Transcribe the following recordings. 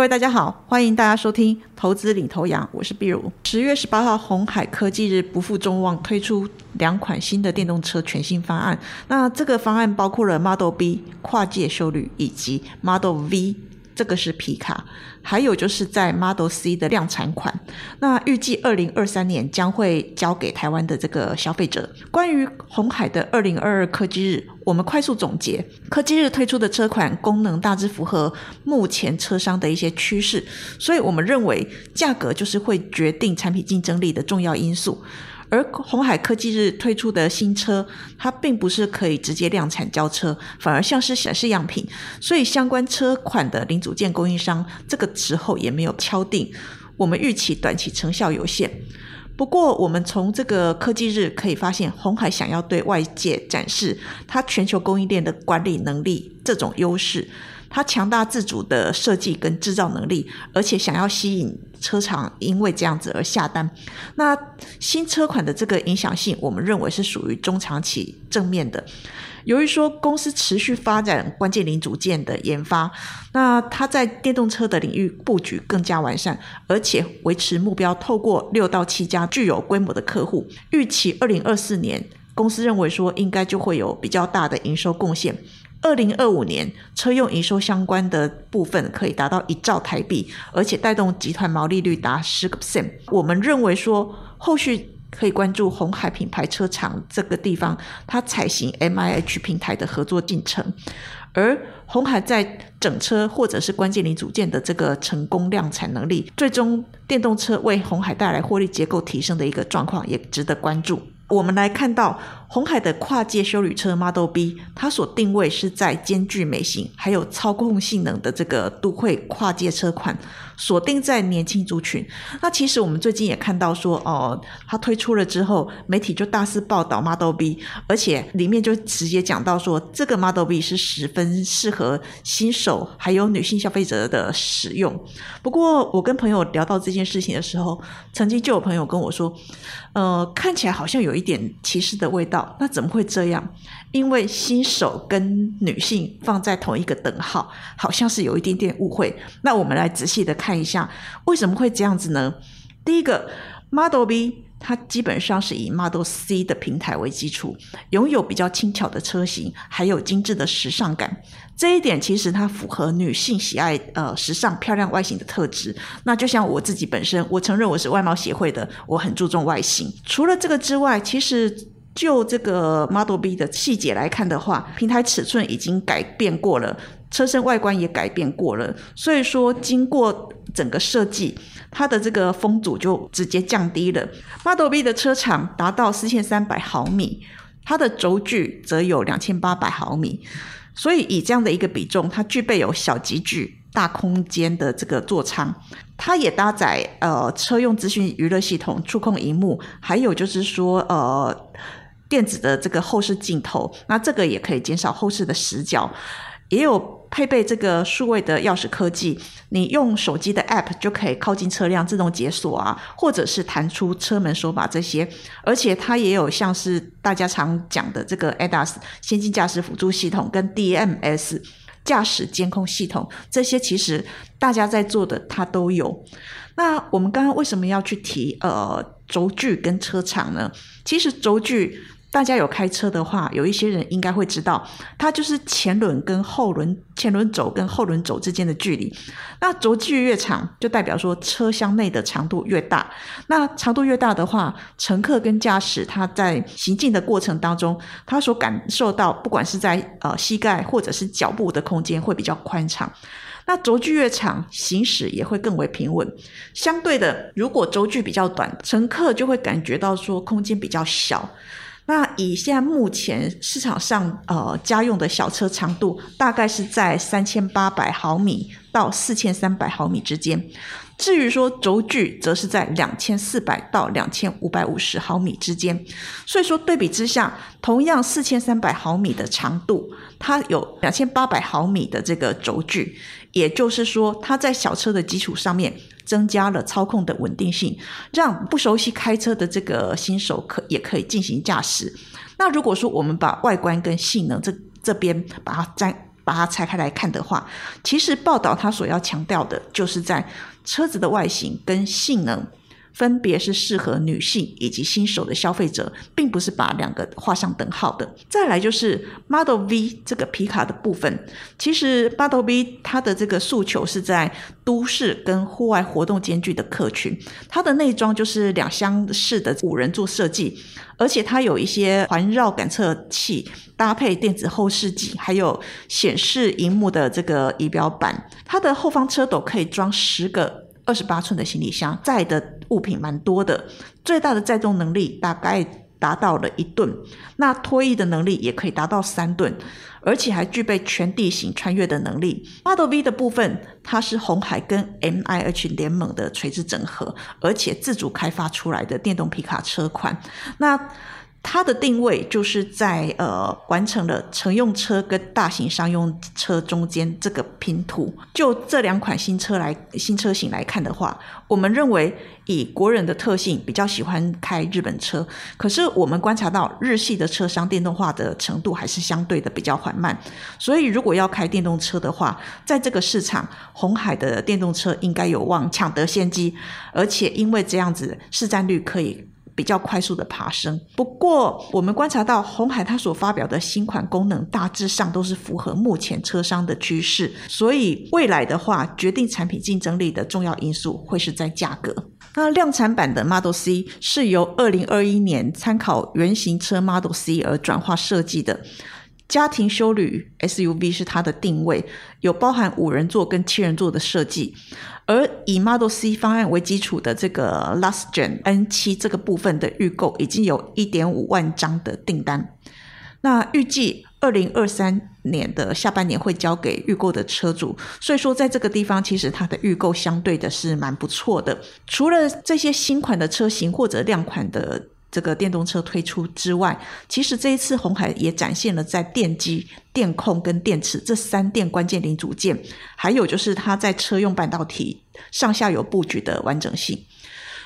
各位大家好，欢迎大家收听投资领头羊，我是碧如。十月十八号，红海科技日不负众望，推出两款新的电动车全新方案。那这个方案包括了 Model B 跨界修旅以及 Model V。这个是皮卡，还有就是在 Model C 的量产款，那预计二零二三年将会交给台湾的这个消费者。关于红海的二零二二科技日，我们快速总结，科技日推出的车款功能大致符合目前车商的一些趋势，所以我们认为价格就是会决定产品竞争力的重要因素。而红海科技日推出的新车，它并不是可以直接量产交车，反而像是显示样品，所以相关车款的零组件供应商这个时候也没有敲定。我们预期短期成效有限。不过，我们从这个科技日可以发现，红海想要对外界展示它全球供应链的管理能力这种优势。它强大自主的设计跟制造能力，而且想要吸引车厂，因为这样子而下单。那新车款的这个影响性，我们认为是属于中长期正面的。由于说公司持续发展关键零组件的研发，那它在电动车的领域布局更加完善，而且维持目标，透过六到七家具有规模的客户，预期二零二四年，公司认为说应该就会有比较大的营收贡献。二零二五年车用营收相关的部分可以达到一兆台币，而且带动集团毛利率达十个 percent。我们认为说，后续可以关注红海品牌车厂这个地方，它采行 M I H 平台的合作进程。而红海在整车或者是关键零组件的这个成功量产能力，最终电动车为红海带来获利结构提升的一个状况，也值得关注。我们来看到红海的跨界修旅车 Model B，它所定位是在兼具美型还有操控性能的这个都会跨界车款，锁定在年轻族群。那其实我们最近也看到说，哦，它推出了之后，媒体就大肆报道 Model B，而且里面就直接讲到说，这个 Model B 是十分适合新手还有女性消费者的使用。不过我跟朋友聊到这件事情的时候，曾经就有朋友跟我说，呃，看起来好像有。一点歧视的味道，那怎么会这样？因为新手跟女性放在同一个等号，好像是有一点点误会。那我们来仔细的看一下，为什么会这样子呢？第一个，Model B 它基本上是以 Model C 的平台为基础，拥有比较轻巧的车型，还有精致的时尚感。这一点其实它符合女性喜爱呃时尚漂亮外形的特质。那就像我自己本身，我承认我是外貌协会的，我很注重外形。除了这个之外，其实就这个 Model B 的细节来看的话，平台尺寸已经改变过了，车身外观也改变过了。所以说，经过整个设计，它的这个风阻就直接降低了。Model B 的车长达到四千三百毫米，它的轴距则有两千八百毫米。所以以这样的一个比重，它具备有小集距、大空间的这个座舱，它也搭载呃车用资讯娱乐系统、触控荧幕，还有就是说呃电子的这个后视镜头，那这个也可以减少后视的死角。也有配备这个数位的钥匙科技，你用手机的 App 就可以靠近车辆自动解锁啊，或者是弹出车门手把这些。而且它也有像是大家常讲的这个 ADAS 先进驾驶辅助系统跟 DMS 驾驶监控系统，这些其实大家在做的它都有。那我们刚刚为什么要去提呃轴距跟车长呢？其实轴距。大家有开车的话，有一些人应该会知道，它就是前轮跟后轮、前轮轴跟后轮轴之间的距离。那轴距越长，就代表说车厢内的长度越大。那长度越大的话，乘客跟驾驶他在行进的过程当中，他所感受到，不管是在呃膝盖或者是脚部的空间会比较宽敞。那轴距越长，行驶也会更为平稳。相对的，如果轴距比较短，乘客就会感觉到说空间比较小。那以现在目前市场上呃家用的小车长度大概是在三千八百毫米到四千三百毫米之间，至于说轴距则是在两千四百到两千五百五十毫米之间。所以说对比之下，同样四千三百毫米的长度，它有两千八百毫米的这个轴距，也就是说它在小车的基础上面。增加了操控的稳定性，让不熟悉开车的这个新手可也可以进行驾驶。那如果说我们把外观跟性能这这边把它占。把它拆开来看的话，其实报道它所要强调的就是在车子的外形跟性能。分别是适合女性以及新手的消费者，并不是把两个画上等号的。再来就是 Model V 这个皮卡的部分，其实 Model V 它的这个诉求是在都市跟户外活动兼具的客群。它的内装就是两厢式的五人座设计，而且它有一些环绕感测器搭配电子后视镜，还有显示荧幕的这个仪表板。它的后方车斗可以装十个。二十八寸的行李箱载的物品蛮多的，最大的载重能力大概达到了一吨，那拖曳的能力也可以达到三吨，而且还具备全地形穿越的能力。Model V 的部分，它是红海跟 M I H 联盟的垂直整合，而且自主开发出来的电动皮卡车款。那它的定位就是在呃完成了乘用车跟大型商用车中间这个拼图。就这两款新车来新车型来看的话，我们认为以国人的特性比较喜欢开日本车，可是我们观察到日系的车商电动化的程度还是相对的比较缓慢，所以如果要开电动车的话，在这个市场，红海的电动车应该有望抢得先机，而且因为这样子市占率可以。比较快速的爬升。不过，我们观察到红海它所发表的新款功能大致上都是符合目前车商的趋势，所以未来的话，决定产品竞争力的重要因素会是在价格。那量产版的 Model C 是由二零二一年参考原型车 Model C 而转化设计的。家庭休旅 SUV 是它的定位，有包含五人座跟七人座的设计。而以 Model C 方案为基础的这个 Last Gen N7 这个部分的预购，已经有一点五万张的订单。那预计二零二三年的下半年会交给预购的车主，所以说在这个地方，其实它的预购相对的是蛮不错的。除了这些新款的车型或者量款的。这个电动车推出之外，其实这一次红海也展现了在电机、电控跟电池这三电关键零组件，还有就是它在车用半导体上下游布局的完整性。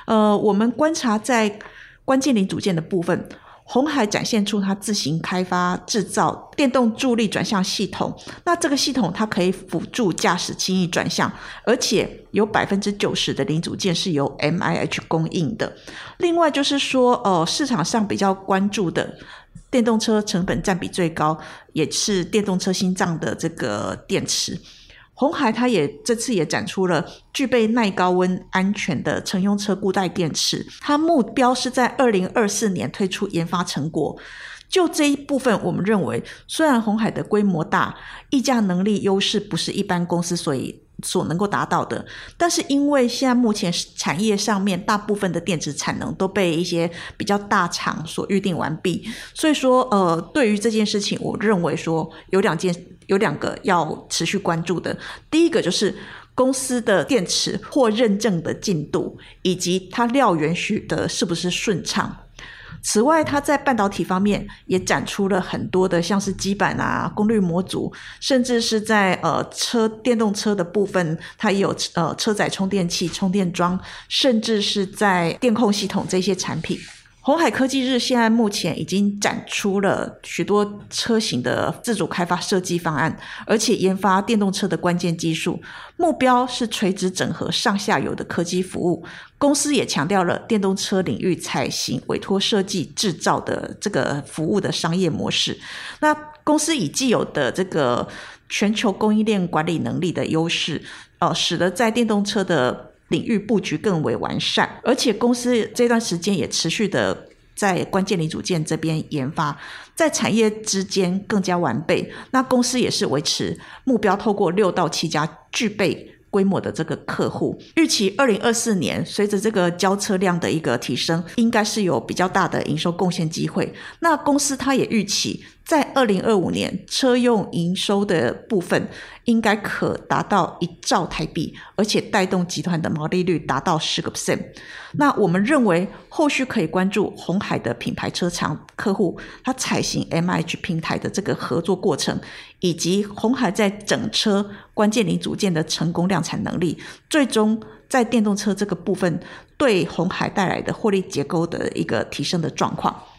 呃，我们观察在关键零组件的部分。红海展现出它自行开发制造电动助力转向系统，那这个系统它可以辅助驾驶轻易转向，而且有百分之九十的零组件是由 M I H 供应的。另外就是说，呃，市场上比较关注的电动车成本占比最高，也是电动车心脏的这个电池。红海它也这次也展出了具备耐高温、安全的乘用车固态电池，它目标是在二零二四年推出研发成果。就这一部分，我们认为，虽然红海的规模大，溢价能力优势不是一般公司所以所能够达到的，但是因为现在目前产业上面大部分的电池产能都被一些比较大厂所预定完毕，所以说，呃，对于这件事情，我认为说有两件。有两个要持续关注的，第一个就是公司的电池或认证的进度，以及它料源许的是不是顺畅。此外，它在半导体方面也展出了很多的，像是基板啊、功率模组，甚至是在呃车电动车的部分，它也有呃车载充电器、充电桩，甚至是在电控系统这些产品。红海科技日现在目前已经展出了许多车型的自主开发设计方案，而且研发电动车的关键技术，目标是垂直整合上下游的科技服务。公司也强调了电动车领域采行委托设计制造的这个服务的商业模式。那公司以既有的这个全球供应链管理能力的优势，呃，使得在电动车的领域布局更为完善，而且公司这段时间也持续的在关键零组件这边研发，在产业之间更加完备。那公司也是维持目标，透过六到七家具备。规模的这个客户，预期二零二四年随着这个交车量的一个提升，应该是有比较大的营收贡献机会。那公司它也预期在二零二五年车用营收的部分应该可达到一兆台币，而且带动集团的毛利率达到十个 percent。那我们认为后续可以关注红海的品牌车厂客户，它采行 M H 平台的这个合作过程。以及红海在整车关键零组件的成功量产能力，最终在电动车这个部分对红海带来的获利结构的一个提升的状况。